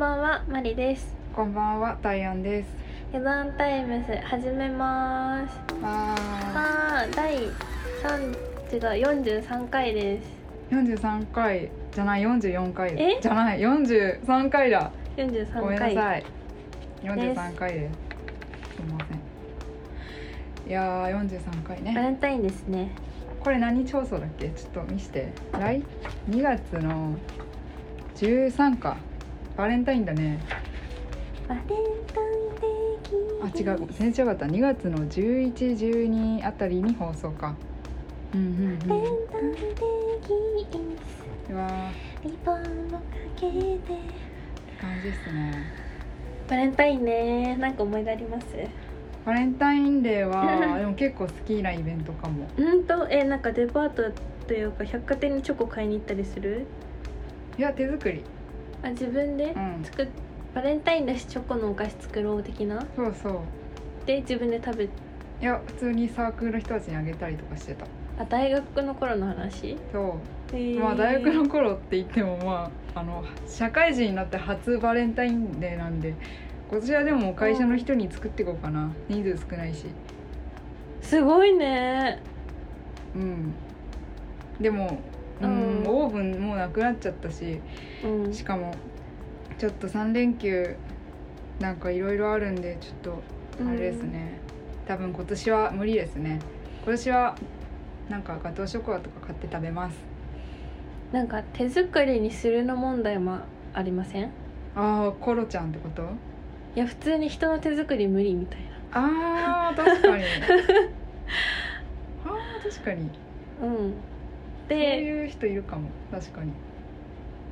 ばんは、マリです。こんばんは、タイアンです。余談タイムス始めます。あはー、第三違う四十三回です。ー、四十三回じゃない、四十四回え？じゃない、四十三回だ。四十三ごめんな回。さい。四十三回です。すみません。いやー、四十三回バね。レンタインですね。これ何日放送だっけ？ちょっと見して。来二月の十三か。バレンタインだね。バレンタインデーあ、違う。全然違かった。二月の十一、十二あたりに放送か。うんうんバレンうん。タインデーキうわリボンをかけて。感じですね。バレンタインね、なんか思い出あります？バレンタインデーは でも結構好きなイベントかもうんと、え、なんかデパートというか百貨店にチョコ買いに行ったりする？いや手作りあ、自分でうん。作っ。バレンタインだしチョコのお菓子作ろう的な？そうそう。で自分で食べいや普通にサークルの人たちにあげたりとかしてた。あ大学の頃の話？そう。まあ大学の頃って言ってもまああの社会人になって初バレンタインデーなんでこちらでも会社の人に作っていこうかな。人数少ないし。すごいね。うん。でもうん、うん。オーブンもうなくなっちゃったしうん。しかもちょっと3連休なんかいろいろあるんでちょっとあれですね、多分今年は無理ですね。今年はなんかガトーショコラとか買って食べます。なんか手作りにするの問題もありません？いああコロちゃんってこと？や普通に人の手作り無理みたいな。あー確かに。あー確かに。うんそうでいう人いるかも確かに。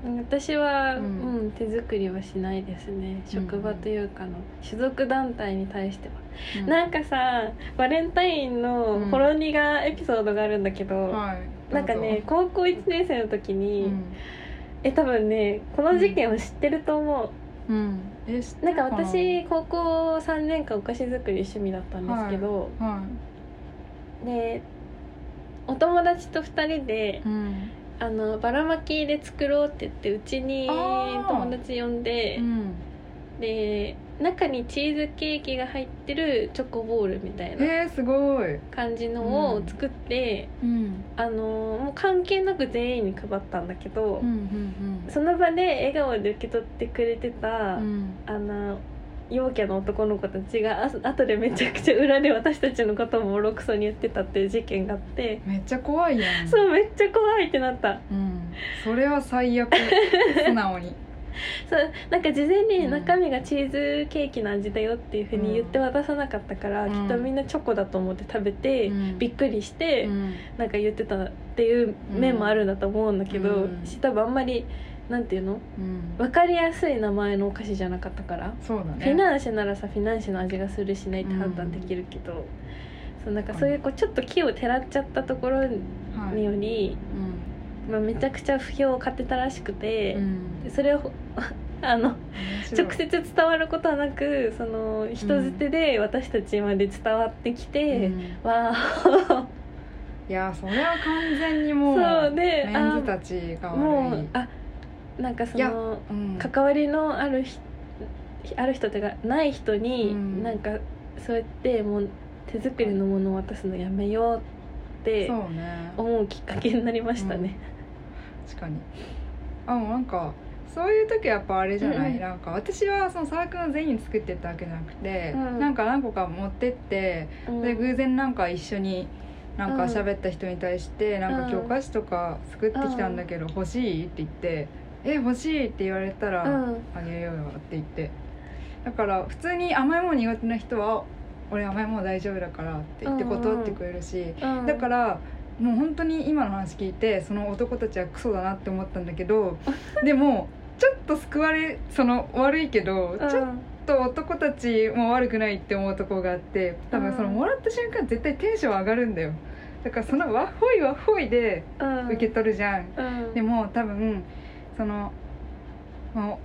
私は、ううんん手作りはしないですね。職場というかの所属団体に対しては、うん。なんかさバレンタインのほろ苦エピソードがあるんだけど、はい。なんかね高校1年生の時うに、ん、え多分ねこの事件を知ってると思う、うん、な？んか私高校3年間お菓子作り趣味だったんですけど、はでお友達と2人でい、うん。あのばらまきで作ろうって言ってうちに友達呼んでうん、で中にチーズケーキが入ってるチョコボールみたいなえー、すごい、感じのを作って、うん、あのもう関係なく全員に配ったんだけど、うんうん。その場で笑顔で受け取ってくれてた、うん。あの陽キャの男の子たちがあ後でめちゃくちゃ裏で私たちのことをボロクソに言ってたっていう事件があって、めっちゃ怖いやん。そうめっちゃ怖いってなった。うん、それは最悪。素直に。そうなんか事前に中身がチーズケーキの味だよっていうふうに言って渡さなかったから、うん。きっとみんなチョコだと思って食べて、うん。びっくりして、うん。なんか言ってたっていう面もあるんだと思うんだけど、うん。し多分あんまりなんていうの？うん。分かりやすい名前のお菓子じゃなかったから、そうだね。フィナンシェならさフィナンシェの味がするしないって判断できるけど、そうなんかそういうこうちょっと木をてらっちゃったところはい。により、まあ、めちゃくちゃ不評を買ってたらしくて、うん。でそれを あの直接伝わることはなくその人づてで私たちまで伝わってきて、うん。わあいやそれは完全にもうそうでメンズたちが悪い。もうあなんかそのうん。関わりのあるひある人というかない人に、うん。なんかそうやってもう手作りのものを渡すのやめようって思うきっかけになりましたね。確かに。あなんかそういう時はやっぱあれじゃない、うんなんか私はそのサークルの全員に作ってったわけじゃなくて、うん。なんか何個か持ってってうん。で偶然なんか一緒になんかうん。喋った人に対して、なんか今日お菓子とか作ってきたんだけど欲しいって言って「え欲しい」って言われたらうん「あげようよ」って言って。だから普通に甘いもの苦手な人は「俺甘いもの大丈夫だから」って言って断ってくれるし、うんだからもう本当に今の話聞いてその男たちはクソだなって思ったんだけど でもちょっと救われその悪いけど、うん。ちょっと男たちも悪くないって思うところがあって多分そのうんもらった瞬間絶対テンション上がるんだよ。だからそのワッホイワッホイでうん。受け取るじゃん、うん。でも多分その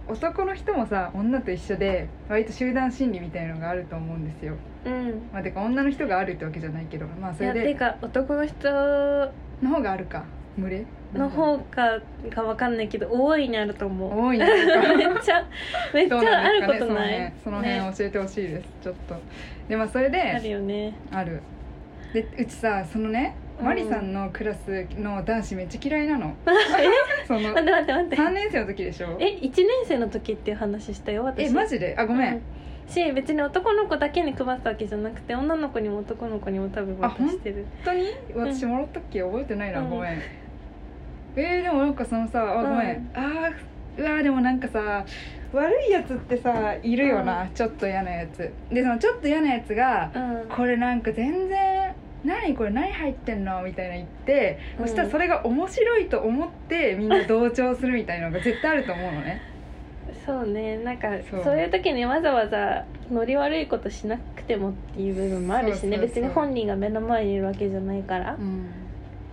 男の人もさ女と一緒で割と集団心理みたいなのがあると思うんですよ。うん。まあてか女の人があるってわけじゃないけどまあそいやれでてか男の人の方があるか群れ？の方かがわかんないけど大いにあると思う。多いね めっちゃめっちゃあなんですかね。ることない、その辺そのね。辺教えてほしいです、ちょっと。でまあそれであるよね。ある。でうちさそのねうんマリさんのクラスの男子めっちゃ嫌いなの。その待って待って待って。3年生の時でしょ？え一1年生の時っていう話したよ私。えマジで？あごめん、うん。し別に男の子だけに配ったわけじゃなくて女の子にも男の子にも多分渡してる。本当に？私もらったっけ？覚えてないな、うん。ごめん。えー、でもなんかそのさあごめん、うんあーうわーでもなんかさ悪いやつってさいるよな、ちょっと嫌なやつ。でそのちょっと嫌なやつがうん。これなんか全然何これ何入ってんの？みたいな言って、うん。そしたらそれが面白いと思ってみんな同調するみたいなのが絶対あると思うのね。そうね。なんかそう。いう時にわざわざノリ悪いことしなくてもっていう部分もあるしね。別に本人が目の前にいるわけじゃないから、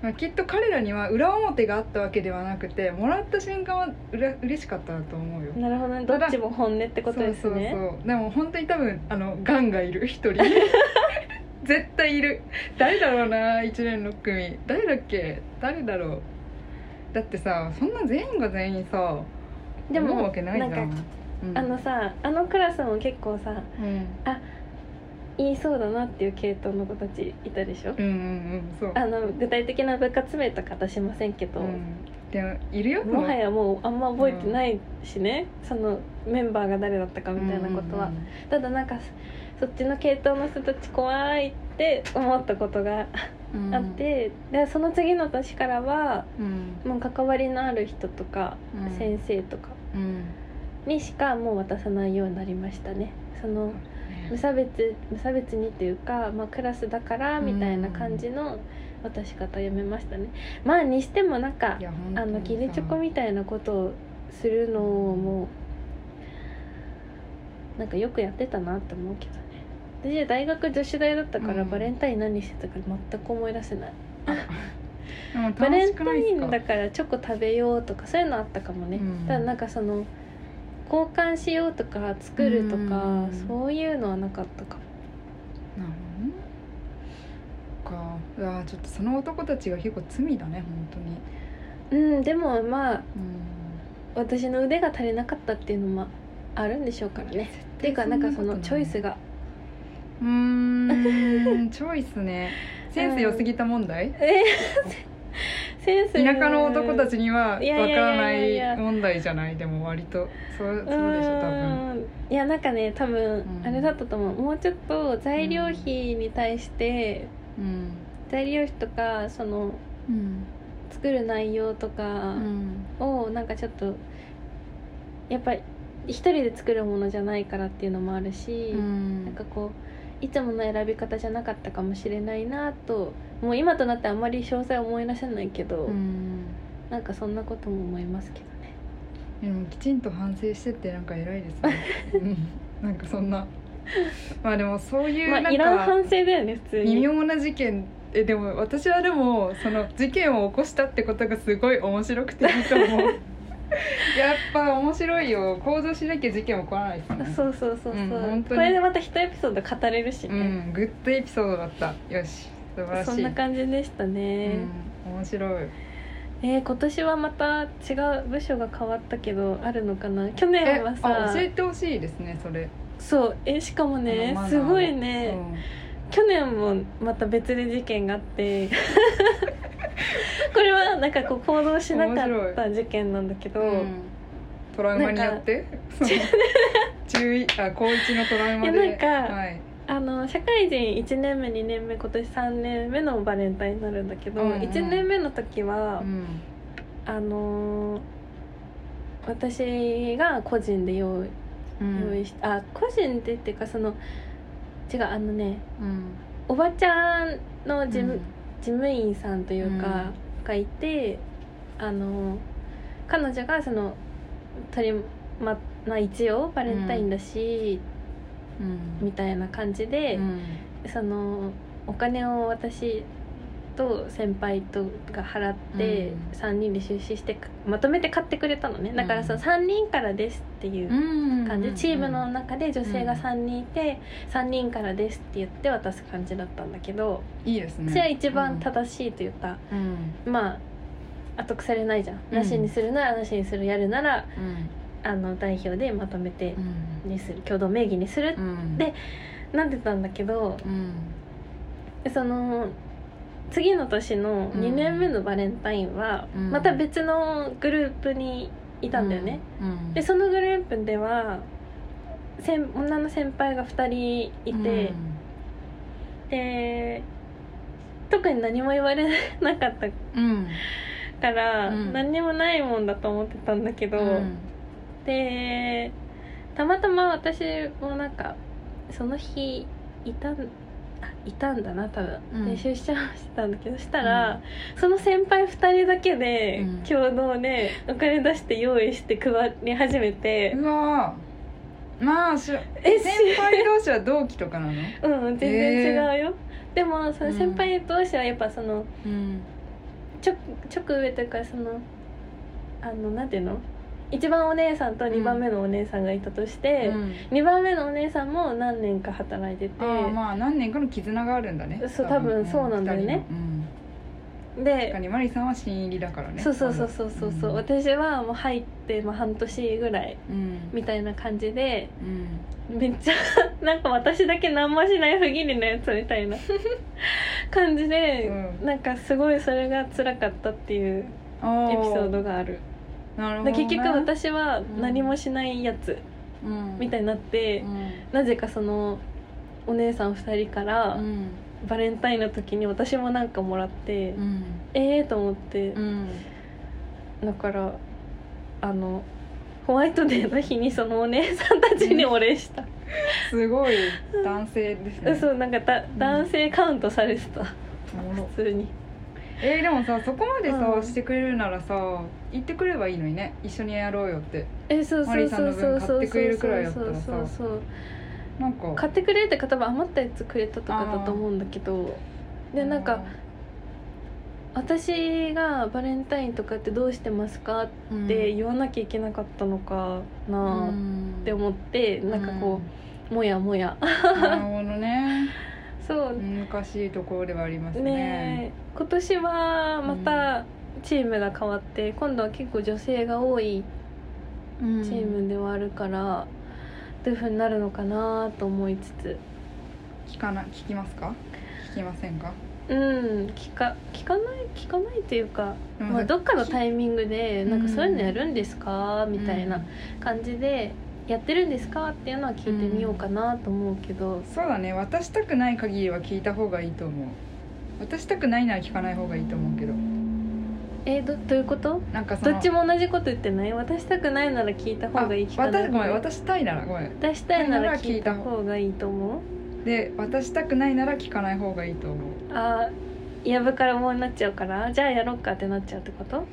まあ、きっと彼らには裏表があったわけではなくてもらった瞬間はうれ嬉しかったなと思うよ。なるほどね。どっちも本音ってことですね。そうそうそう。でも本当に多分あのガンがいる一人 絶対いる。誰だろうな一年6組。誰だっけ？誰だろう？だってさそんな全員が全員さでも思うわけないじゃん。なんかうん。あのさあのクラスも結構さうん。言いそうだなっていう系統の子たちいたでしょ、うんうんうんそう。あの具体的な部活名とか出しませんけど、うん、でもいるよもはやもうあんま覚えてないしね、そのメンバーが誰だったかみたいなことは、ただなんかそっちの系統の人たち怖いって思ったことがうん。うんあって、でその次の年からはうん。もう関わりのある人とか、うん。先生とかうん。にしかもう渡さないようになりましたね。その無差別無差別にっていうか、まあ、クラスだからみたいな感じの渡し方やめましたね。まあにしてもなんかあのギリチョコみたいなことをするのもなんかよくやってたなって思うけど。ね私大学女子大だったから、うん。バレンタイン何してたか全く思い出せない。でもバレンタインだからチョコ食べようとかそういうのあったかもね、うん。ただなんかその交換しようとか作るとか、うん。そういうのはなかったかも。なるほど。ねか。うわちょっとその男たちが結構罪だね本当に。うんでもまあうん。私の腕が足りなかったっていうのもあるんでしょうからね。っていうかなんかそのチョイスがうーんチョイスね。センス良すぎた問題、えセンス。田舎の男たちにはわからない問題じゃない？でも割とそうそうでしょ多分。うん。いやなんかね多分うん。あれだったと思う。もうちょっと材料費に対してうん。材料費とかそのうん作る内容とかうん。をなんかちょっとやっぱり一人で作るものじゃないからっていうのもあるし、うん。なんかこういつもの選び方じゃなかったかもしれないなともう今となってあんまり詳細思い出せないけど、うん。なんかそんなことも思いますけどね。でもきちんと反省してってなんか偉いですね、うん、なんかそんな。まあでもそういうなんまあいらんか反省だよね普通に。微妙な事件。えでも私はでもその事件を起こしたってことがすごい面白くていいと思う やっぱ面白いよ。行動しなきゃ事件起こらないですね。そうそうそうそう、うんこれでまた一エピソード語れるしうね、んグッドエピソードだった。よし。素晴らしい。そんな感じでしたね、うん、面白い。えー今年はまた違う部署が変わったけどあるのかな？去年えはさ。あ教えてほしいですねそれ。そう。えしかもねすごいね、うん去年もまた別で事件があって これはなんかこう行動しなかった事件なんだけど、うん。トラウマによって？中一あ高一のトラウマで？なんかはい。あの社会人1年目2年目今年3年目のバレンタインになるんだけど、うんうん。1年目の時は、うん。あのー私が個人で用意,、うん。用意しあ個人でっていうかその違うあのねうん。おばちゃんの事務,、うん。事務員さんというか、うん。がいてあの彼女がその取りままあ一応バレンタインだし、うん。みたいな感じで、うん。そのお金を私と先輩とが払って、うん。3人で出資してかまとめて買ってくれたのね。だからそのうん3人からですっていううん感じ、チームの中で女性がうん3人いて、3人からですって言って渡す感じだったんだけど、いいですね。それは一番正しいというか、うん。まあ後腐れないじゃん、うん。なしにするならなしにするやるならうん。あの代表でまとめてうんにする。共同名義にするうん。でなってたんだけどうん。その次の年のうん。2年目のバレンタインはうん。また別のグループにいたんだよね、うん。でそのグループでは先女の先輩が2人いて、で特に何も言われなかったうん。から、うん。何にもないもんだと思ってたんだけど、うん。でたまたま私もなんかその日いたんあいたんだな多分、うん。で出社してたんだけどしたら、その先輩2人だけでうん。共同でお金出して用意して配り始めて。う、わ。ーまあしえ先輩同士は同期とかなの？うん全然違うよ、でもその先輩同士はやっぱそのうん。ちょ直上というかそのあのなんていうの？一番お姉さんと2番目のお姉さんがいたとして、うん。2番目のお姉さんも何年か働いててまあ何年かの絆があるんだね。そう多分そうなんだよね。うん。確でかにマリさんは新入りだからね。そうそうそうそうそうそう、ん。私はもう入って、まあ、半年ぐらいうん。みたいな感じでうん。めっちゃ なんか私だけ何もしない不義理なやつみたいな 感じで、うん。なんかすごいそれが辛かったっていうあエピソードがあるなるほどね。で結局私は何もしないやつうん。みたいになって、なぜかそのお姉さん2人から、うん。バレンタインの時に私もなんかもらって、うん。ええー、と思って、うん。だからあのホワイトデーの日にそのお姉さんたちにお礼した、すごい男性ですね。そうなんかだ男性カウントされてた。おもろ。普通にえーでもさそこまでさ、うん。してくれるならさ言ってくればいいのにね。一緒にやろうよって。えそうそうそうそうそうマリーさんの分買ってくれるくらいだったらさ。そうそうなんか。買ってくれってか多分余ったやつくれたとかだと思うんだけど。でなんか私がバレンタインとかってどうしてますかって言わなきゃいけなかったのかなあって思って、なんかこうもやもや。うんなるほどねそう。難しいところではありますね。ねえ。今年はまたチームが変わって今度は結構女性が多いチチームではあるから、どういうふうになるのかなと思いつつ。聞かな聞きますか？聞きませんか？うん。聞か聞かない？聞かないというか、うんまあ、どっかのタイミングでうん。なんかそういうのやるんですか？みたいな感じでやってるんですか？っていうのは聞いてみようかなと思うけど、そうだね。渡したくない限りは聞いた方がいいと思う。渡したくないなら聞かない方がいいと思うけど。えどどういうこと？なんかどっちも同じこと言ってない？渡したくないなら聞いた方がいい聞あかない？渡ごめん方がいい渡したいならごめん。出したいなら聞いた方がいいと思う。で渡したくないなら聞かない方がいいと思う。あーやぶから棒になっちゃうから。じゃあやろっかってなっちゃうってこと？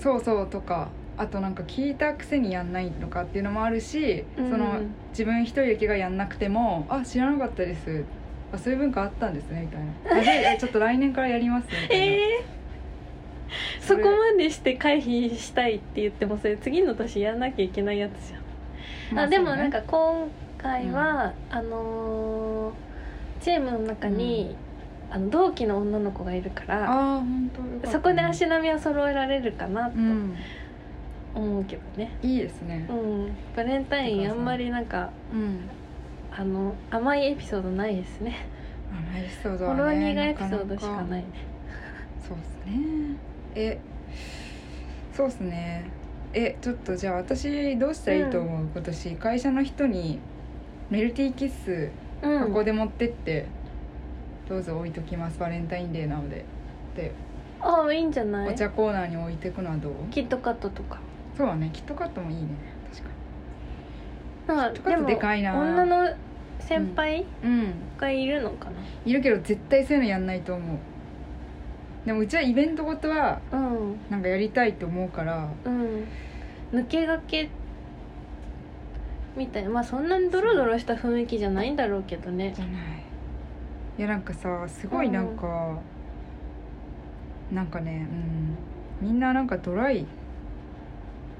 そうそうとかあとなんか聞いたくせにやんないのかっていうのもあるし、うん。その自分一人だけがやんなくても「あ知らなかったです」あそういう文化あったんですねみたいな。あじゃあちょっと来年からやります？みたいな、えー、そこまでして回避したいって言ってもそれ次の年やんなきゃいけないやつじゃん、まあでもなんか今回は、あのーチームの中に、あの同期の女の子がいるからああ本ね。そこで足並みを揃えられるかなと。うん思うけどね。いいですね。うん、バレンタインあんまりなんかうん。あの甘いエピソードないですね。あのエピソードほはねろ苦いエピソードしかないね。そうですね。えそうですね。えちょっとじゃあ私どうしたらいいと思う、今年。会社の人にメルティーキッスうん。ここで持ってって、どうぞ置いときます。バレンタインデーなので。でああいいんじゃない？お茶コーナーに置いていくのはどう？キットカットとかそうだねキットカットもいいね確かなんキットカットでかいな。女の先輩にうん。がいるのかいるけど絶対そういうのやんないと思う。でもうちはイベントごとはなうん。なんかやりたいと思うから。うん。抜け駆けみたいな。まあそんなにドロドロした雰囲気じゃないんだろうけどね。じゃない。いやなんかさすごいなんか、なんかねうん。みんななんかドライ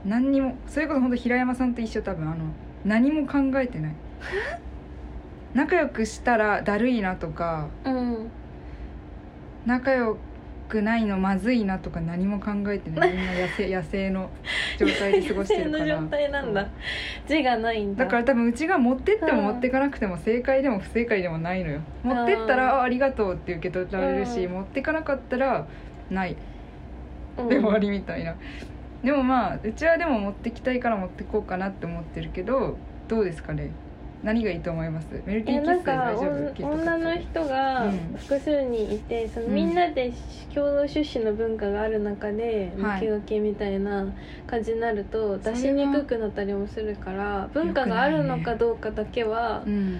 何にもそれこそ本当平山さんと一緒多分あの何も考えてない。仲良くしたらだるいなとかうん。仲良くないのまずいなとか何も考えてない。みんな野生 野生の状態で過ごしてるから。野生の状態なんだ。字がないんだ。だから多分うちが持ってってもうん持ってかなくても正解でも不正解でもないのよ。持ってったらあありがとうって受け取られるしうん。持ってかなかったらない。うん。で終わりみたいな、でもまあうちはでも持ってきたいから持ってこうかなって思ってるけどどうですかね？何がいいと思います？メルティーキッスでえなんか大丈夫？女の人がうん。複数人いて、そのうんみんなで共同出資の文化がある中ではい。抜け分けみたいな感じになると出しにくくなったりもするから文化があるのかどうかだけはうん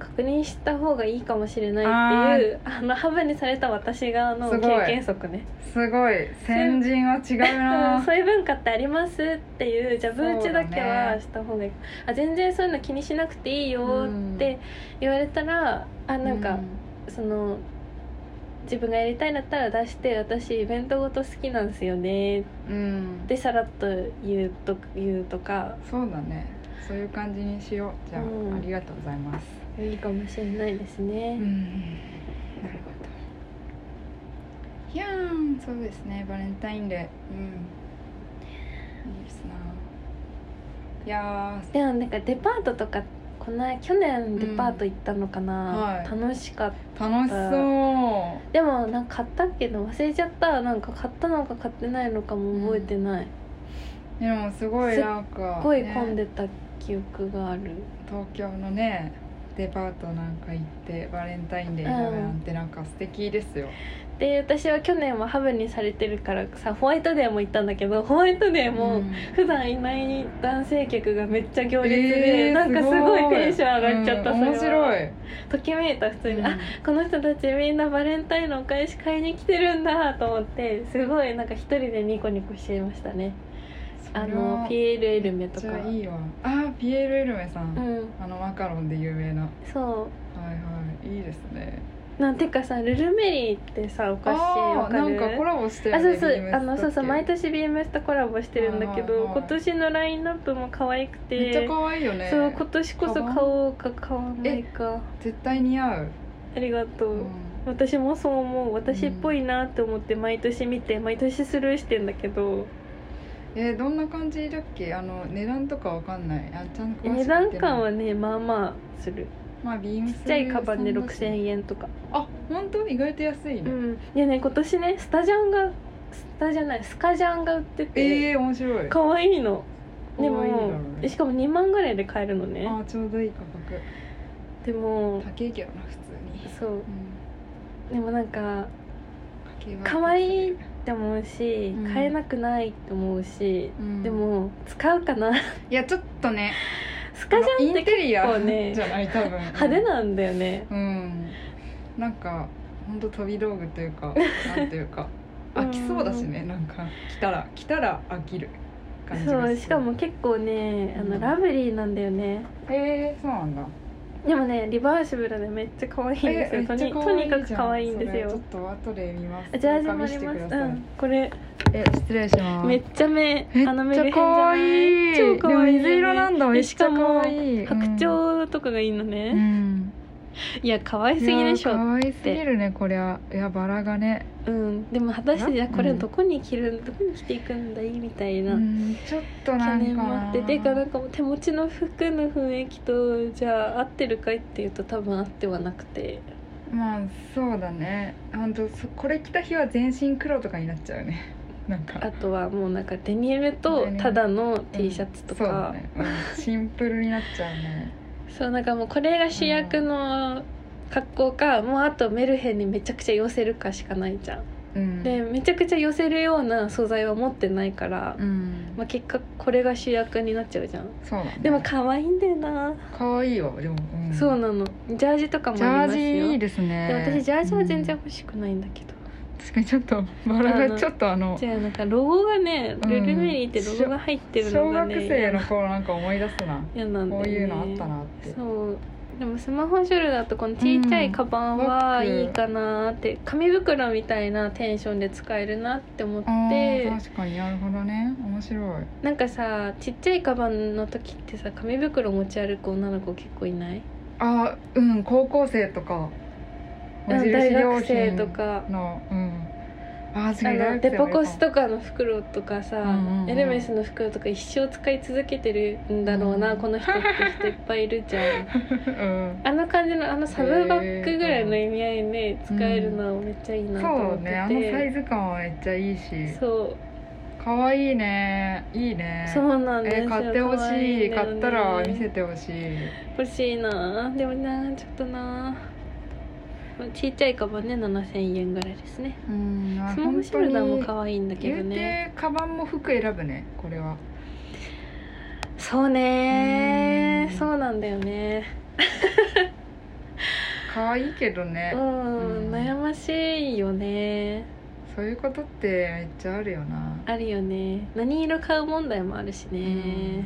確認した方がいいかもしれないっていうあのハブにされた私側の経験則ね。すごい。先人は違ううんな。そういう文化ってありますっていうじゃあブーチだけはねした方がいい、あ全然そういうの気にしなくていいよって言われたら、あなんか、その自分がやりたいんだったら出して私イベントごと好きなんですよね。っうん、うんてさらっと言うと言うとか。そうだねそういう感じにしよう。じゃあ、うん。ありがとうございます。いいかもしれないですね、うん。なるほど。いやーんそうですね。バレンタインデー。うん。いいですな。いやでもなんかデパートとかこの去年デパート行ったのかな、はい。楽しかった。ー楽しそう。でもなんか買ったっけど忘れちゃった。なんか買ったのか買ってないのかも覚えてない、でもすごいなんかすっごい混んね。でた記憶がある、東京のねデパートなんか行ってバレンタインデーだなんてなんか素敵ですよ、で私は去年はハブにされてるからさホワイトデーも行ったんだけどホワイトデーも、うん。普段いない男性客がめっちゃ行列えで、ーなんかすごいテンション上がっちゃった、うん面白い、ときめいた普通に、うん。あこの人たちみんなバレンタインのお返し買いに来てるんだと思ってすごいなんか一人でニコニコしちゃいましたねあのピエール・エルメとか。いいわ。あピエール・エルメさん、うん。あのマカロンで有名な。はそいはい。いいですね。うなんていうかさルルメリーってさお菓子わかなんかコラボしてるあそうそう。あのそうそう毎年 BMS とコラボしてるんだけど、はいはいはい。今年のラインナップも可愛くて。けめっちゃ可愛いよね。そう今年こそ買おうか買わないか。絶対似合う、ありがとう、うん。私もそう思う。私っぽいなって思って毎年見て毎年スルーしてんだけどえーどんな感じだっけ？あの値段とかわかんない。あちゃんと詳しく値段感はねまあまあする。まあビームちっちゃいカバンで6000円とか。あ本当？意外と安いね、うん。でね今年ねスタジャンがスタじゃないスカジャンが売ってて。ええー、面白い。可愛いの。で可愛いだろもうね。しかも2万ぐらいで買えるのね。あちょうどいい価格。でも高いけどな普通に、そう。うん、でもなんか可愛いって思うし、うん。買えなくないって思うし、うん。でも使うかな。いやちょっとね。スカジャンインってテリア結構ねじゃない多分。派手なんだよね。うん。なんか本当飛び道具というか なんていうか。飽きそうだしねなんか来たら来たら飽きる感じがそうしかも結構ねあの、うん。ラブリーなんだよね。へえそうなんだでもねリバーシブルでめっちゃ可愛いんですよ。とにとにかく可愛いんですよ。ちょっと後で見ます。あジャージもあります。てください。うんこれ。え失礼します。めっちゃ目めっあのメルヘンじちゃい？愛い。超可愛いよね。水色なんだ。めっちゃしかも可愛い。白鳥とかがいいのうね、ん いや可愛すぎでしょ可愛すぎるねこりゃ。いやバラがね。うん。でも果たしてじゃあこれうん。どこに着るどこに着ていくんだい？みたいな、うんちょっとな懸念んかもあって。てかなんかもう手持ちの服の雰囲気とじゃあ合ってるかいっていうと多分合ってはなくて。まあそうだね。本当そこれ着た日は全身黒とかになっちゃうね。なんか。あとはもうなんかデニムとただの T シャツとか、ね。うん、シンプルになっちゃうねそうなんかもうこれが主役の格好か、もうあとメルヘンにめちゃくちゃ寄せるかしかないじゃん、うん。でめちゃくちゃ寄せるような素材は持ってないから、うん。まあ、結果これが主役になっちゃうじゃん。そうだ。ねでも可愛いんだよな、可愛いわでも、うん。そうなの。ジャージとかもジャーありますよ。ジいいですね。で私ジャージは全然うん欲しくないんだけど、確かにちょっとバラがちょっとあのじゃあなんかロゴがね、うん。ルルメリーってロゴが入ってるの小学がね生の頃なんか思い出すな。嫌なんだよね。こういうのあったなって。そうでもスマホショルダーとこのちっちゃいカバンはいいかなって紙袋みたいなテンションで使えるなって思っあてー確かになるほどね。面白い。なんかさちっちゃいカバンの時ってさ紙袋持ち歩く女の子結構いない？あうん高校生とか大学生品とか。のうん。ああのデポコスとかの袋とかさ、うんうんうん。エルメスの袋とか一生使い続けてるんだろうな、うん。この人って人いっぱいいるじゃん。うん。あの感じのあのサブバッグぐらいの意味合いで使えるのはめっちゃいいなと思ってて、そうねあのサイズ感はめっちゃいいし。そう。可愛いね。いいね。そうなんですよえ買ってほしい。ね。買ったら見せてほしい。欲しいな。でもなちょっとなちっちゃいカバンね7000円ぐらいですね。うんあスマホショルダーも本可愛いんだけどね。てカバンも服選ぶねこれは。そうねうん。そうなんだよね。可愛いけどね。うん、うん。悩ましいよね。そういうことってめっちゃあるよな。あるよね。何色買う問題もあるしね、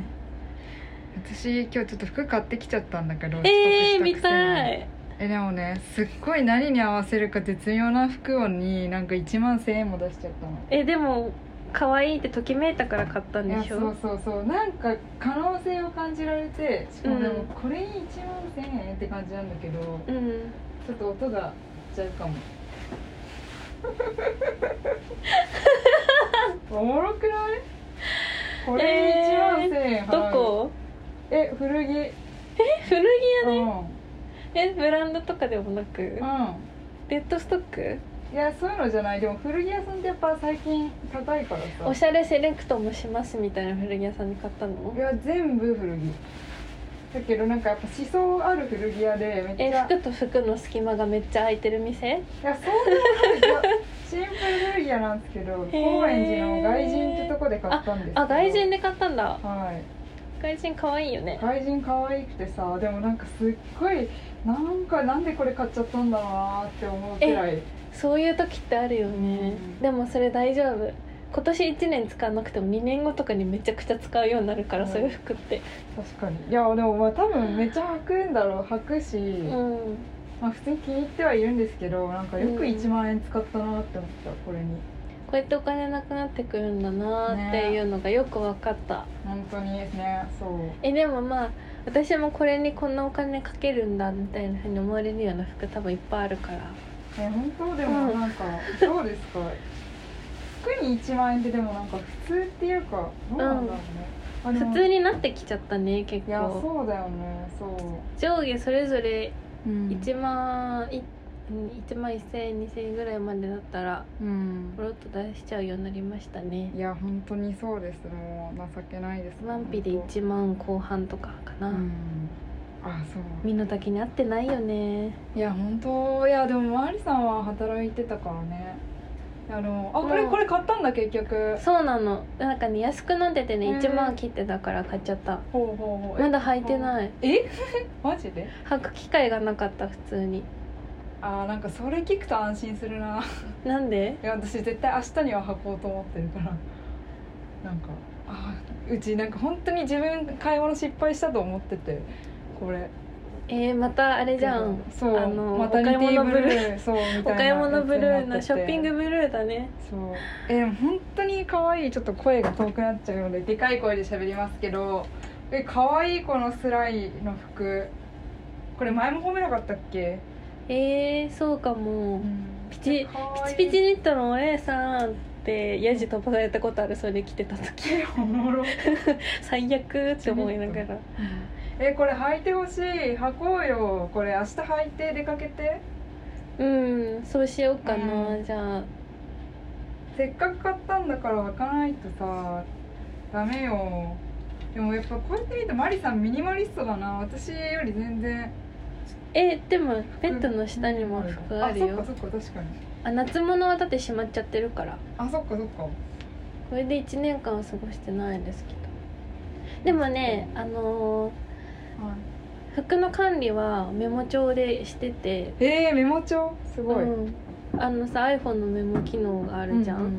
私今日ちょっと服買ってきちゃったんだけどえー、見たいえでもねすっごい何に合わせるか絶妙な服をになんか1万1000円も出しちゃったの。えでも可愛いってときめいたから買ったんでしょ？そうそうそう。なんか可能性を感じられてしかもでもうん。これに1万1000円って感じなんだけどうん。ちょっと音がいっちゃうかも。おもろくない？これに1万1000円払う。どこ？え古着。え古着屋ね、うんえブランドとかでもなく？うん。デッドストック？いやそういうのじゃない。でも古着屋さんってやっぱ最近高いからさ。おしゃれセレクトもしますみたいな古着屋さんに買ったの？いや全部古着。だけどなんかやっぱ思想ある古着屋でめっえちゃ。服と服の隙間がめっちゃ空いてる店？いやそういい。やシンプル古着屋なんですけどー。高円寺の外人ってとこで買ったんですあ外人で買ったんだ。はい。外人可愛いよね。外人可愛くてさでもなんかすっごいなんかなんでこれ買っちゃったんだろうなって思うくらい。そういう時ってあるよね、うん。でもそれ大丈夫。今年1年使わなくても2年後とかにめちゃくちゃ使うようになるから、うんそういう服って。確かに。いやでもまあ多分めっちゃ履くんだろう履くし、うん。まあ、普通に気に入ってはいるんですけどなんかよくうん。1万円使ったなって思ったこれに。こうやってお金なくなってくるんだなっていうのがよく分かった、本当にですねそう。えでもまあ私もこれにこんなお金かけるんだみたいなふうに思われるような服多分いっぱいあるから。え本当？でもうん。なんか、どうですか？服に1万円ってでもなんか普通っていうかどうなんだろうね、あでも普通になってきちゃったね結いや構そうだよねそう。上下それぞれうん。1万いうん1万1000円2000円ぐらいまでだったらうん。ポロッと出しちゃうようになりましたね。いや本当にそうです。もう情けないです。ワンピで1万後半とかかな、うん。あそう。身の丈に合ってないよね。いや本当。いやでもマリさんは働いてたからね。あのあこれうん。これ買ったんだ結局。そうなの。なんかね安く飲んでてねへー1万切ってたから買っちゃった。ほうほうほう。まだ履いてない。え？マジで？履く機会がなかった普通にあーなんかそれ聞くと安心するな。なんで？いや私絶対明日には履こうと思ってるから。なんかあーうちなんか本当に自分買い物失敗したと思っててこれ。えー、またあれじゃん。そう。あのマタニティブルー。そうみたいなお買い物ブルー。なやつにってて。ショッピングブルーだね。そう。えでも本当に可愛い。ちょっと声が遠くなっちゃうのででかい声で喋りますけど。え可愛いこのスライの服。これ前も褒めなかったっけ、えー、そうかも、ピチ可愛いピチピチニットのお姉さんってヤジ飛ばされたことあるそれ着てた時。えおもろ。最悪って思いながら。えこれ履いてほしい。履こうよ。これ明日履いて出かけて。うんそうしようかな、うん。じゃあ。せっかく買ったんだから履かないとさダメよ。でもやっぱこうやって見るとマリさんミニマリストだな。私より全然えでもベッドの下にも服あるよ。あそっかそっか確かに。あ夏物はだってしまっちゃってるから。あそっかそっか。これで1年間は過ごしてないですけど。でもねあのー服の管理はメモ帳でしてて。えー、メモ帳？すごい、うん、あのさ iPhone のメモ機能があるじゃん、うう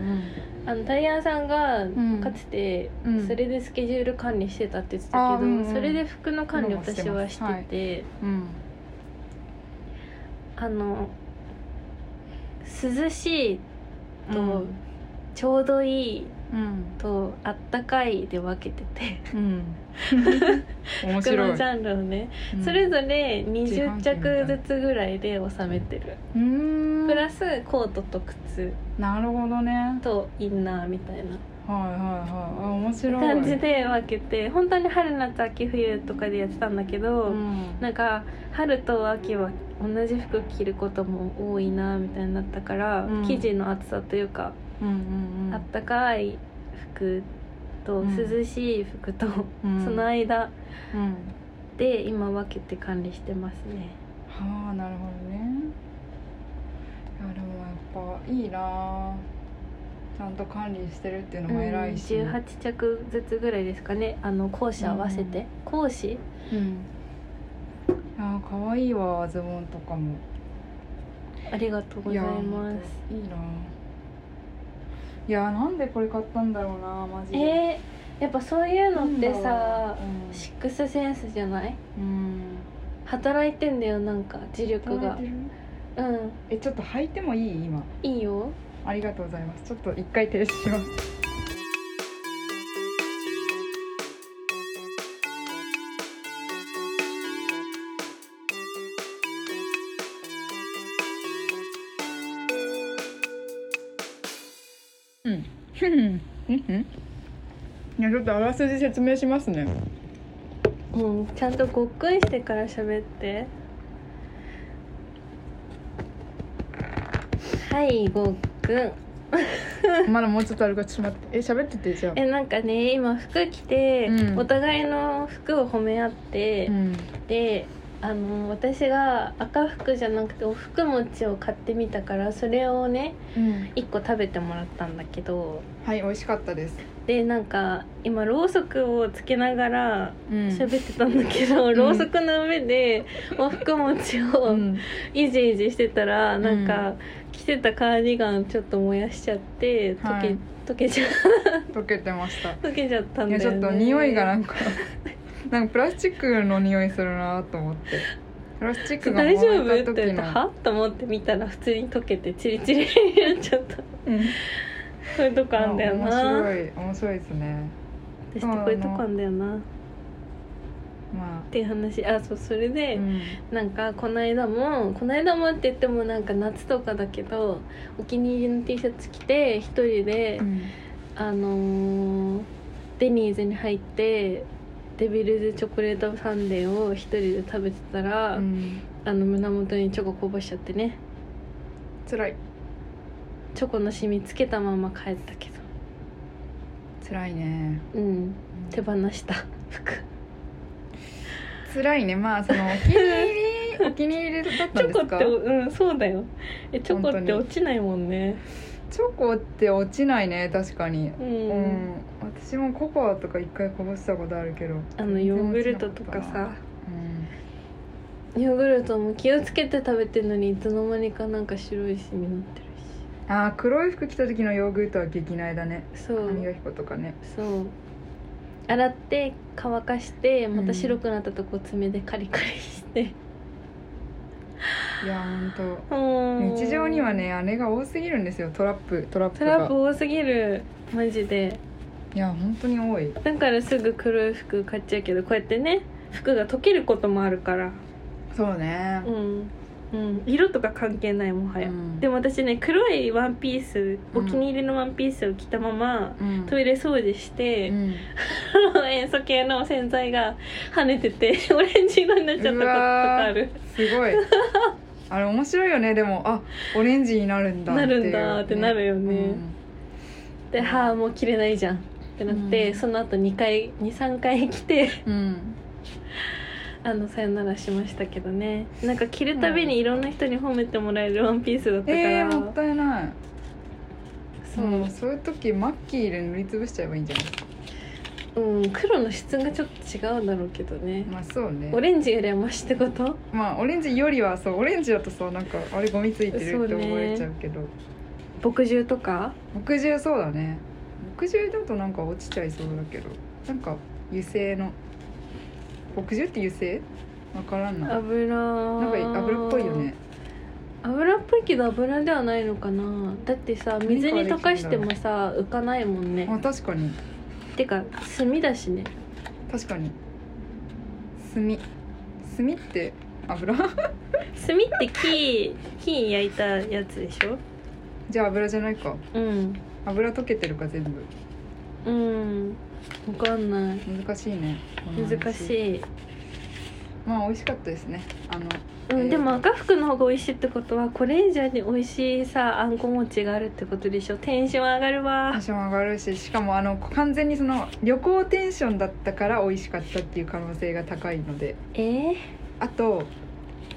あのタイヤさんがん。かつてうん。それでスケジュール管理してたって言ってたけど、あうんうん。それで服の管理私はしてて、うんあの涼しいとうん。ちょうどいいうん。とあったかいで分けてて。うん。面服白い。のジャンルをね、うん。それぞれ自20販機みたい着ずつぐらいで収めてる。プラスコートと靴なるほどね。はいとインナーみたいなはいはいあ面白い。感じで分けて本当に春夏秋冬とかでやってたんだけど、うん。なんか春と秋は同じ服着ることも多いなみたいになったから、うん。生地の厚さというか、うんうんうん。あったかい服とうん。涼しい服と、うん。その間うん。で今分けて管理してますね。はあなるほどね。いやでもやっぱいいなちゃんと管理してるっていうのも偉いし、うん、18着ずつぐらいですかね。あの講師合わせて、うん。講師？うん。いや可愛いわズボンとかも。ありがとうございます。やいいないやなんでこれ買ったんだろうなマジで。えー、やっぱそういうのってさろうシックスセンスじゃない？うん。働いてんだよなんか磁力が。うん。えちょっと履いてもいい？今。いいよありがとうございます。ちょっと一回停止します。うん。ふん。うん。うん。いやちょっとあらすじ説明しますね。うん。ちゃんとごっくんしてから喋って。はいくん。まだもうちょっとあるからちょっと待って。え喋っててじゃあ。えなんかね今服着て、うん。お互いの服を褒め合って、うん。であの私が赤服じゃなくてお服餅を買ってみたからそれをねうん。1個食べてもらったんだけど。はい美味しかったですでなんか今ろうそくをつけながらうん。喋ってたんだけど、ろうそくの上でお服餅うをん。イジイジしてたら、ん。なんか着てたカーディガンちょっと燃やしちゃって溶け,、はい。溶けちゃ溶けてました。溶けちゃったんいだよね。やちょっと匂いがなんか なんかプラスチックの匂いするなと思って。プラスチックが大丈夫？って言ったは？と思って見たら普通に溶けてチリチリになっちゃった。うんそういうとこあんだよ面な白い面白いですね。私ってこういうとこあんだよな。っまていう話。あそうそれあ、で、うん。なんかこの間もこの間もって言ってもなんか夏とかだけどお気に入りの T シャツ着て一人で、うん。あのーデニーズに入ってデビルズチョコレートサンデーを一人で食べてたら、うん。あの胸元にチョコこぼしちゃってね。辛いチョコのシミつけたまま帰ったけど。辛いね。うん。手放した。服。辛いね。まあそのお気に入り。お気に入りだったんでョコってうんそうだよ。えチョコって落ちないもんね。チョコって落ちないね確かに。うん、うん、私もココアとか一回こぼしたことあるけどあのヨーグルトとかさ。うん。ヨーグルトも気をつけて食べてるのにいつの間にかなんか白いシミになってるあー黒い服着た時のヨーグルトは激内だね。しそう。歯磨き粉とかね。そう。洗って乾かしてまた白くなったとこ爪でカリカリして。いやほんと。うん。日常にはねあれが多すぎるんですよ。トラップトラップトがラップ多すぎる。マジで。いや本当に多い。だからすぐ黒い服買っちゃうけどこうやってね服が溶けることもあるから。そうね。うん、うん、色とか関係ないもはや、うん。でも私ね黒いワンピースうん。お気に入りのワンピースを着たまま、うん。トイレ掃除して、うん。塩素系の洗剤が跳ねてて オレンジ色になっちゃったこととかある。すごい。あれ面白いよね。でもあオレンジになるんだなるんだってなるよね。うん。ではあもう着れないじゃんってなって、うん。その後2回23回着て。うんあのさよならしましたけどね。なんか着るたびにいろんな人に褒めてもらえるワンピースだったから、えー、もったいない。そう、もうそういう時マッキーで塗りつぶしちゃえばいいんじゃない？うん黒の質がちょっと違うだろうけどね。まあそうね。オレンジよりはマシってこと？まあオレンジよりはそう。オレンジだとさなんかあれゴミついてるって思えちゃうけど。墨汁とか？木汁そうだね。木汁だとなんか落ちちゃいそうだけど。なんか油性の木汁って油性わからんな。なん油か油っぽいよね。油っぽいけど油ではないのかな。だってさ水に溶かしてもさ浮かないもんね。あ確かに。てか炭だしね。確かに。炭。炭って油？炭って木木焼いたやつでしょ？じゃあ油じゃないか。うん。油溶けてるか全部。うん分かんない。難しいね難しい、まあ美味しかったですね。あのうんえー。でも赤福の方が美味しいってことはこれ以上に美味しいさあんこ餅があるってことでしょ。テンション上がるわ。テンション上がるししかもあの完全にその旅行テンションだったから美味しかったっていう可能性が高いので。えー、あと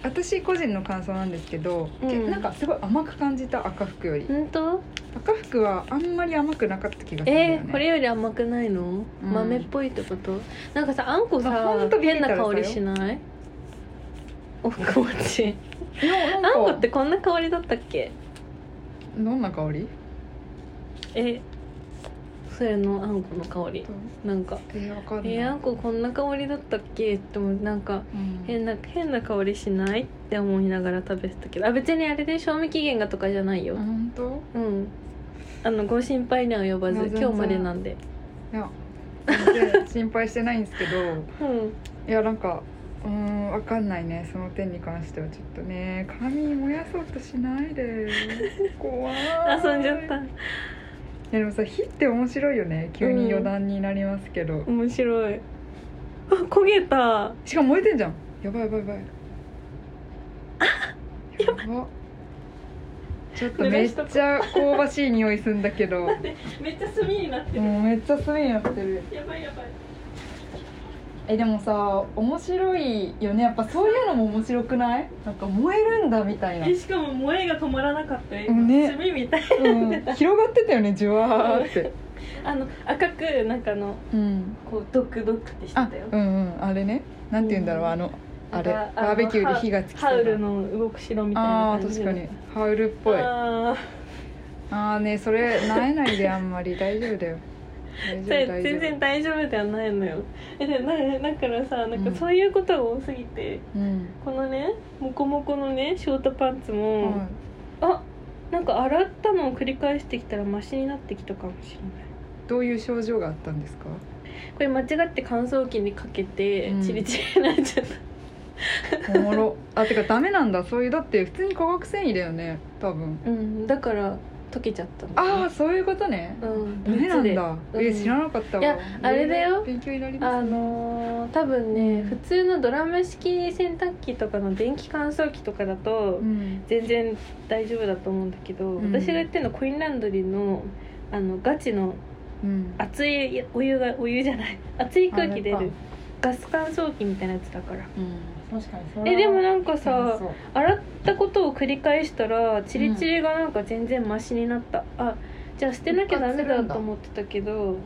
私個人の感想なんですけど、うん。けなんかすごい甘く感じた赤福より。本当？赤福はあんまり甘くなかった気がするね。えー、これより甘くないの、うん。豆っぽいってこと？なんかさあんこあさ変な香りしない？おふく餅いやあなんこってこんな香りだったっけ？どんな香り？えそれのあんこの香り。なんかえー、わかんない、えー、あんここんな香りだったっけ？って思う。なんかうん。変な変な香りしない？って思いながら食べてたけど。あ別にあれで賞味期限がとかじゃないよ。本当？うん。あのご心配には及ばず今日までなんで。いや全然心配してないんですけど。うん。いやなんかうーんわかんないね。その点に関してはちょっとね。髪燃やそうとしないで。怖い。遊んじゃったでもさ火って面白いよね。急に余談になりますけど、面白い。あ焦げた。しかも燃えてんじゃん。やばいやばいやばい。やばちょっとめっちゃ香ばしい匂いするんだけど。めっちゃ炭になってもうめっちゃ炭になってる。やばいやばいえでもさ面白いよね。やっぱそういうのも面白くない？なんか燃えるんだみたいな、えしかも萌えが止まらなかった。ようんね。炭みたいうん、広がってたよねじゅわーって。あの赤くなんかあのうん。こうドクドクってしてあたよ。うんうん。あれね。なんて言うんだろう、うん。あのあれ。バーベキューで火がつきハウルの動く城みたいな感じ確かに。ハウルっぽい。ああねそれなえないであんまり。大丈夫だよ全然大丈夫ではないのよ。えだからさなんかうん。そういうことが多すぎて、うん、このねモコモコのねショートパンツも、はいあなんか洗ったのを繰り返してきたらマシになってきたかもしれない。どういう症状があったんですか？これ間違って乾燥機にかけてうん。チリチリになっちゃった、おもろ。あてかダメなんだ。そういうだって普通に化学繊維だよね多分。うんだから溶けちゃったのああそういうことね。うん。ダメなんだ、うん。え知らなかったわ。いやあれだよ。勉強になりますあねのー多分ね普通のドラム式洗濯機とかの電気乾燥機とかだとうん。全然大丈夫だと思うんだけど、うん。私が言ってるのコインランドリーのあのガチのうん。熱いお湯がお湯じゃない。熱い空気出あれるガス乾燥機みたいなやつだから。うん確かにえでもなんかさ洗ったことを繰り返したらチリチリがなんか全然マシになった、あじゃあ捨てなきゃダメだと思ってたけどう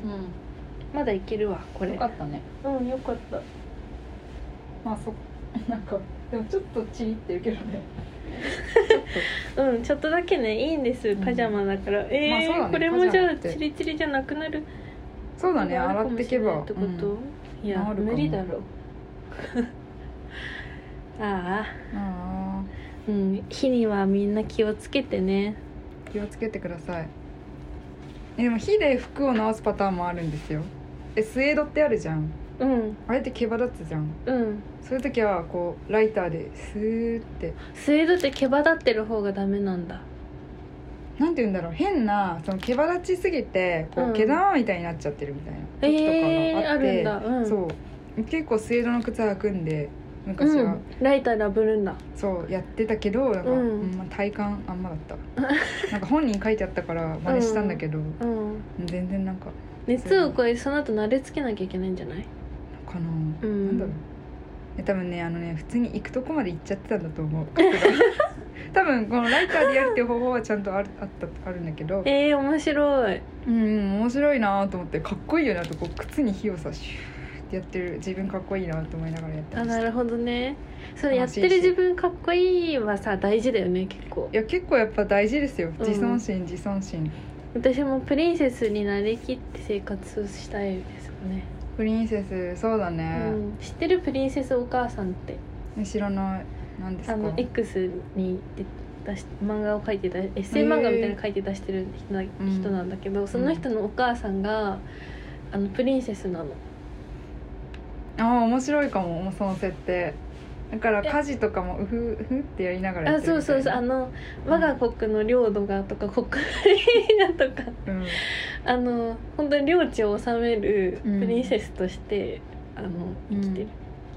まだいけるわこんれ。よかったね。うんよかった。まあそ なんかでもちょっとチリってるけどね。うんちょっとだけねいいんですパジャマだから、えーまあねこれもじゃあチリチリじゃなくなる？そうだね洗ってけば。ってこと、うん。いや無理だろああ。あうん火にはみんな気をつけてね。ー気をつけてください。えでも火で服を直すパターンもあるんですよ。えスエードってあるじゃん。うん。あれって毛羽立つじゃん。うん。そういう時はこうライターでスーって。スエードって毛羽立ってる方がダメなんだ。なんて言うんだろう。変なその毛羽立ちすぎてこう、うん。毛玉みたいになっちゃってるみたいな時えー、あとかがあって、るんだ。うん。そう。結構スエードの靴履くんで昔は、うん、ライターで炙るんだ。そうやってたけどなんか、うん。うんまあ、体感あんまだった。なんか本人書いてあったから 真似したんだけど、うん。全然なんか熱を超えその後慣れつけなきゃいけないんじゃない？かな、うん。なんだろう。え多分ねあのね普通に行くとこまで行っちゃってたんだと思う。多分このライターでやるっていう方法はちゃんとあるあったあるんだけど。えー、面白い。うんうん面白いなと思ってかっこいいよなとこう靴に火をさシューってやってる自分かっこいいなと思いながらやってました。あなるほどね。それやってる自分かっこいいはさ大事だよね結構。いや結構やっぱ大事ですよ。うん。自尊心、自尊心。私もプリンセスになりきって生活をしたいですよね、プリンセスそうだうね、ん、知ってるプリンセスお母さんって。知らない何ですか？あの X にで出し漫画を描いてたエッセイ漫画みたいなの書いて出してる人な,、うん。人なんだけどその人のお母さんがあのプリンセスなの。ああ面白いかもその設定。だから家事とかもうふうふってやりながらやあそうそうそう。あの我が国の領土がとか国がとか。うん。あの本当に領地を治めるうん。プリンセスとして、あの生きてる、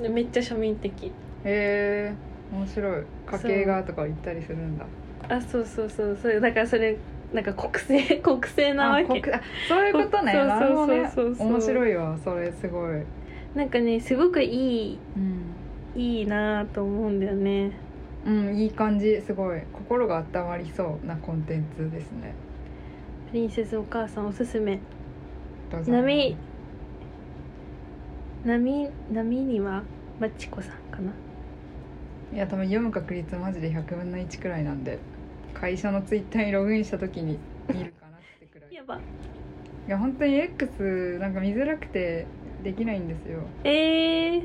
でめっちゃ庶民的。へえ面白い。家系がとか言ったりするんだ。あそうそうそう。そうだからそれなんか国政国政なわけ。あそういうことね。そうそうそうそう面白いわ。それすごい、なんかねすごくいいうん。いいなと思うんだよね。うん、いい感じすごい。心が温まりそうなコンテンツですね。プリンセスお母さんおすすめ。波波波にはバチコさんかな。いや多分読む確率マジで100分の1くらいなんで会社のツイッターにログインした時に見るかなってくらい。い やば。や本当に X なんか見づらくてできないんですよ。えー、や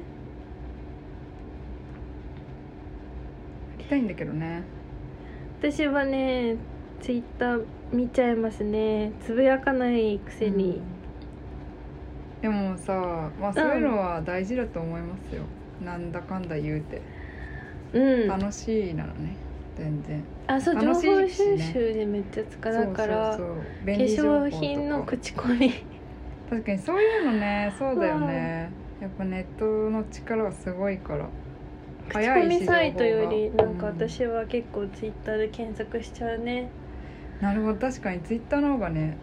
りたいんだけどね。私はねツイッター見ちゃいますね。つぶやかないくせに、でもさまあそういうのは大事だと思いますよ、なんだかんだ言うて。うん、楽しいならね全然。あそう情楽報収集でめっちゃ使うだから。化粧品の口コミ確かにそういうのねそうだよね。やっぱネットの力はすごいから。口コミサイトよりなんか私は結構ツイッターで検索しちゃうね。うんなるほど。確かにツイッターの方がね、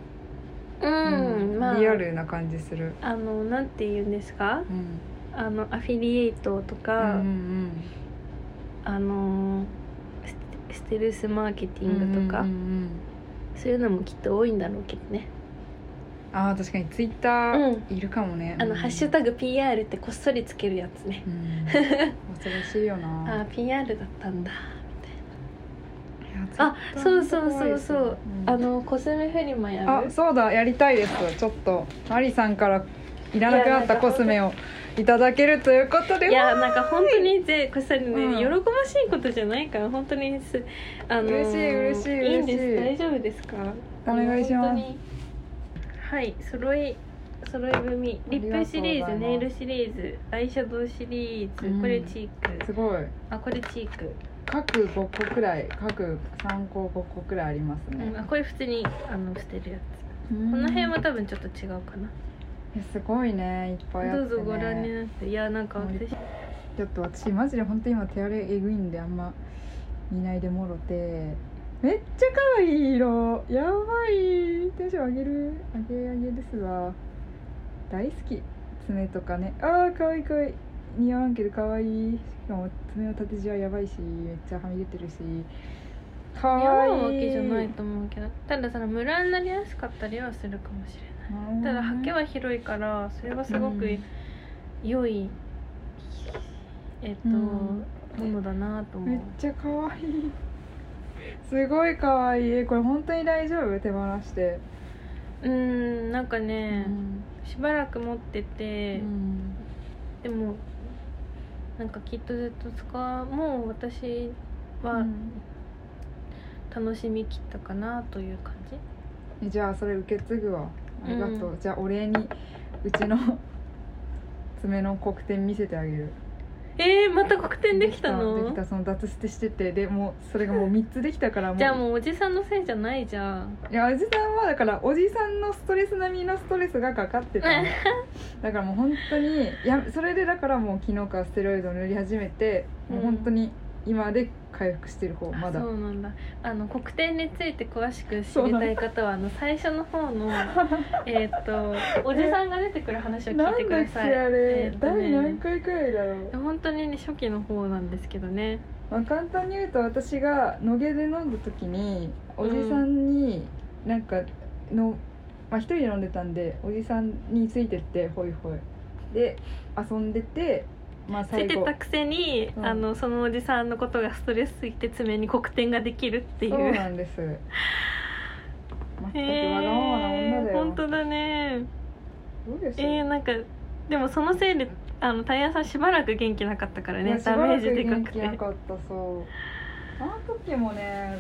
うん、うんまあ。リアルな感じする。あのなんて言うんですか？うん。あのアフィリエイトとうんか、うん。あのステルスマーケテうんィングとか、うんうんうん。そういうのもきっと多いんだろうけどねあー確かにツイッターいるかもね、あの、うん。ハッシュタグ PR ってこっそりつけるやつね。う、ん。恐ろしいよあなあ PR だったんだ。あそうそうそうそう、ツイッターも怖いですね。あのコスメフリマやる？あそうだ。やりたいです。ちょっと。マリさんからいらなくなったコスメをいただけるということで。いやなんか本当にぜこれさね、うん。喜ばしいことじゃないから本当にすあのー嬉しい嬉しいい。いんです。大丈夫ですか？お願いします。あの本当にはい揃い揃い踏みリップシリーズネイルシリーズアイシャドウシリーズ、うん。これチーク。すごい。あこれチーク、各5個くらい各3個5個くらいありますね。うん、あこれ普通にあの捨てるやつ、ここの辺は多分ちょっと違うかな、すごいね。いっぱいあって、ね、どうぞご覧になって。いやなんか私。ちょっと私マジで本当今手荒れえぐいんであんま見ないでもろてめっちゃ可愛い色。やばい。テンション上げる。上げ上げですわ。大好き。爪とかね。あー可愛い可愛い。似合わんけど可愛い。しかも爪の縦じわやばいしめっちゃはみ出てるし。可やば愛い。いわけじゃないと思うけどただそのムラになりやすかったりはするかもしれない。ただ刷毛は広いからそれはすごくうん。良い、えっと、うん。ものだなと思う。めっちゃ可愛いすごい可愛い。えこれ本当に大丈夫？手放して、うんなんかね、うん。しばらく持ってて、うん。でもなんかきっとずっと使うもう私はうん。楽しみきったかなという感じ、えじゃあそれ受け継ぐわ。ありがとう、うん。じゃあお礼にうちの爪の黒点見せてあげるえー、また黒点できたでのきたその脱捨てしててでもうそれがもう3つできたからもう。じゃあもうおじさんのせいじゃないじゃんいやおじさんはだからおじさんのストレス並みのストレスがかかってたの。だからもう本当にやそれでだからもう昨日からステロイドを塗り始めて、もう本当に今で回復してる方まだ。そうなんだ。あの黒点について詳しく知りたい方はあの最初の方の えーっとおじさんが出てくる話を聞いてください。なんだっけあれ、ね。第何回くらいだろう？本当にね初期の方なんですけどね。まあ、簡単に言うと私が野毛で飲んだ時におじさんになんかの、まあ、一人で飲んでたんでおじさんについてってホイホイ。で遊んでてまあついてたくせに、うん。あのそのおじさんのことがストレスすぎて爪に黒点ができるっていう。そうなんです。全くわがままな女だよ。本当だね。そうです？えー、なんかでもそのせいであのタイヤさんしばらく元気なかったからね。ダメージでかくしばら元気なてかったそう。あの時もね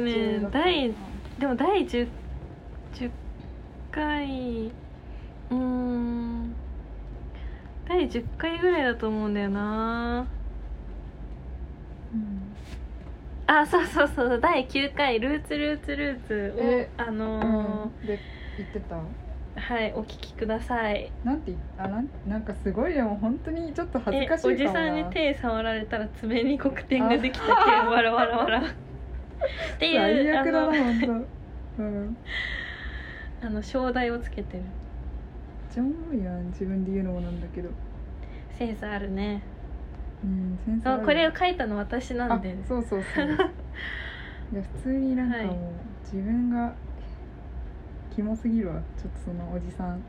ね第でも第 10, 10回うーん第10回ぐらいだと思うんだよな。うん。あそうそうそう第9回「ルーツルーツルーツを」えあのうん。で言ってた？ーはいお聞きください。なんてあなんなんかすごいでも本当にちょっと恥ずえかしいおじさんに手触られたら爪に黒点ができたけわらわらわらっていう 最悪だな本当。うん。あの正代をつけてるちゃおもろいやん自分で言うのもなんだけど。センスあるね。うんセンスある。そうこれを書いたの私なんで。あそうそうそう。いや普通になんかもう、はい。自分がキモすぎるわ。ちょっとそのおじさん。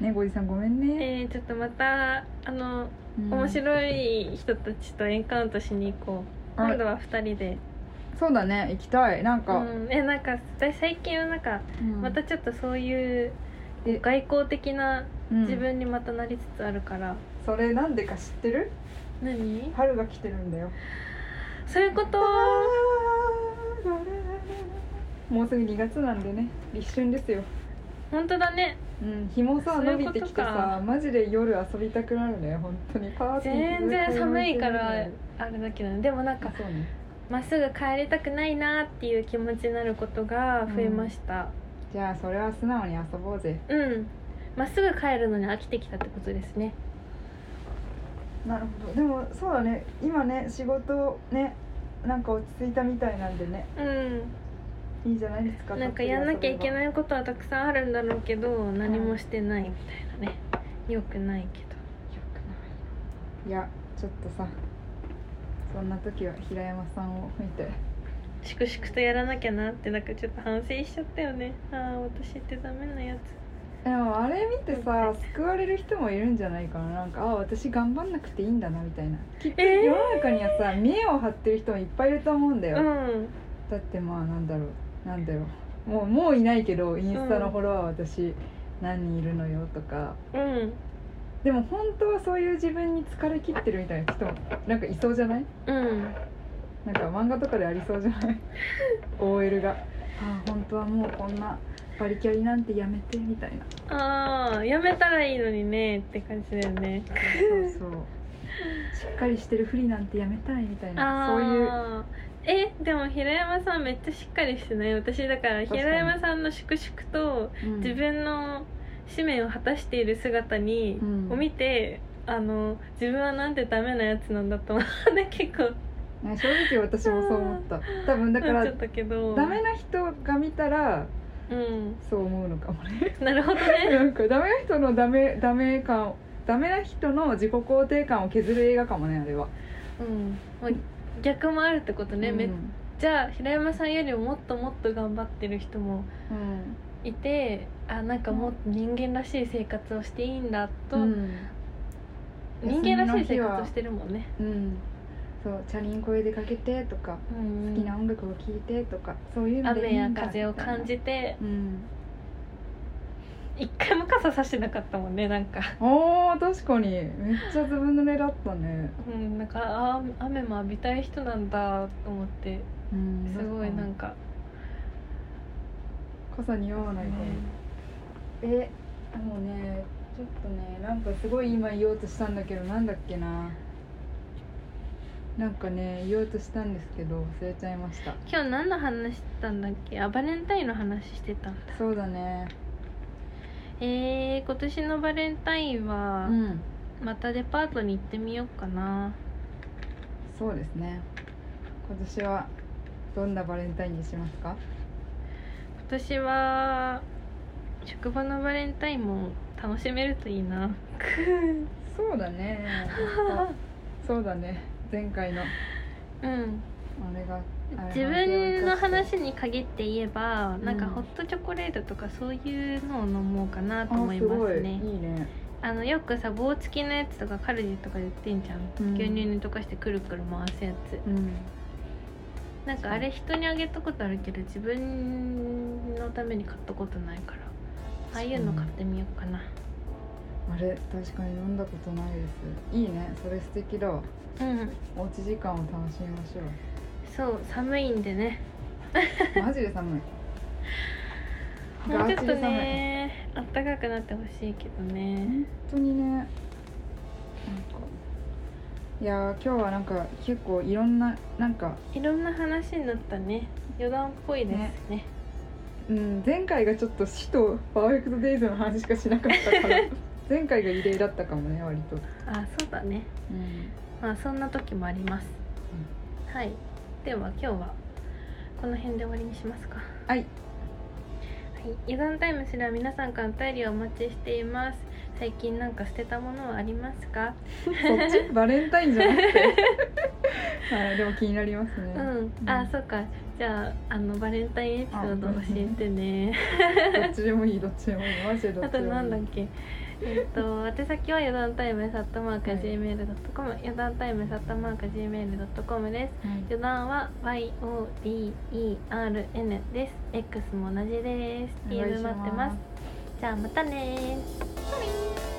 ねおじさんごめんね、えー、ちょっとまたあのうん。面白い人たちとエンカウントしに行こう。あ今度は2人で。そうだね行きたい。なんか、うん、えなんか私最近はなんかうん。またちょっとそういうえ外交的なうん。自分にまたなりつつあるから、それなんでか知ってる？何？春が来てるんだよ。そういうこと？もうすぐ2月なんでね。立春ですよ。本当だね。うん日もさそういうことか。伸びてきてさマジで夜遊びたくなるね本当に。パーティー全然寒いからああれだけどね。でもなんかそうね。まっすぐ帰りたくないなっていう気持ちになることが増えましたじゃあそれは素直に遊ぼうぜ。うん。まっすぐ帰るのに飽きてきたってことですね。なるほど。でもそうだね。今ね仕事ねなんか落ち着いたみたいなんでね。うん。いいじゃないですかなんかやんなきゃいけいないことはたくさんあるんだろうけど何もしてないみたいなね。よくないけど。いやちょっとさそんな時は平山さんを見て粛々とやらなきゃなってなんかちょっと反省しちゃったよね。ああ私ってダメなやつ。でもあれ見てさ救われる人もいるんじゃないかな。なんかあ私頑張んなくていいんだなみたいな。きっとえー。世の中にはさ見栄を張ってる人もいっぱいいると思うんだよ、うん。だってまあなんだろう。なんだろう。もうもういないけどインスタのフォロワー私何人いるのよとか。うん。でも本当はそういう自分に疲れ切ってるみたいな人もなんかいそうじゃない？うんなんか漫画とかでありそうじゃない？OL が。ああ本当はもうこんなバリキャリなんてやめてみたいな。ああやめたらいいのにねって感じだよね。そうそう。しっかりしてるふりなんてやめたいみたいな。そういう。えでも平山さんめっちゃしっかりしてない？私だから平山さんの粛々とうん。自分の使命を果たしている姿に、うん。を見てあの自分はなんてダメなやつなんだと思うね結構ね正直私もそう思った。多分だからダメな人が見たらうん。そう思うのかもね。なるほどね。なんかダメな人のダメダメ感ダメな人の自己肯定感を削る映画かもねあれは。うん。逆もあるってことね、めっうんじゃあ平山さんよりももっともっと頑張ってる人もうん。いてあなんかもっと人間らしい生活をしていいんだと、うん人間らしい生活をしてるもんね、うんそうチャリンコで出かけてとかうん。好きな音楽を聴いてとかそういうのでい雨や風を感じてうん。一回も傘さしてなかったもんねなんか。おー確かに。めっちゃずぶ濡れだったね。うんなんかあー雨も浴びたい人なんだと思って。うんすごいなんか。か、傘似合わないかも、えもうねちょっとねなんかすごい今言おうとしたんだけどなんだっけななんかね言おうとしたんですけど忘れちゃいました。今日何の話したんだっけ？あバレンタインの話してたんだ。そうだね。えー、今年のバレンタインはうん。またデパートに行ってみようかな。そうですね。今年はどんなバレンタインにしますか？今年は職場のバレンタインも楽しめるといいな。そうだね。そうだね前回の。あうん。れがあれ自分の話に限って言えば、なんかうんホットチョコレートとかそういうのを飲もうかなとあ思いすごいますねい。いね。あのよくさ棒付きのやつとかカルディとかで売ってんじゃん、うん。牛乳に溶かしてくるくる回すやつ。うん。なんかあれ人にあげたことあるけど自分のために買ったことないから。ああいうの買ってみようかな。あれ確かに飲んだことないです。いいね。それ素敵だわうん。おうち時間を楽しみましょう。そう寒いんでね。マジで寒い。もうちょっとねあったかくなってほしいけどね。本当にね。なんか。いやー今日はなんか結構いろんななんか、いろんな話になったね。余談っぽいですね。うん、前回がちょっと死とパーフェクトデイズの話しかしなかったから。前回が異例だったかもね割と、あそうだね。うん、まあそんな時もあります、はい。では今日はこの辺で終わりにしますか。はい。はい、余談タイムスでは皆さんからお便りをお待ちしています。最近なんか捨てたものはありますか？そっち？バレンタインじゃなくて。はい。でも気になりますね。うん、あそうか。じゃああのバレンタインエピソード教えてね。どっちでもいいどっちでもいい。マジでどあとっちでもいい。なんだっけ？えっと宛先は余談タイムサットマークはい。Gmail.com 余談タイムサットマーク Gmail.com です。はい。余談は YODERN です。X も同じです。DM 待ってます。じゃあまたねー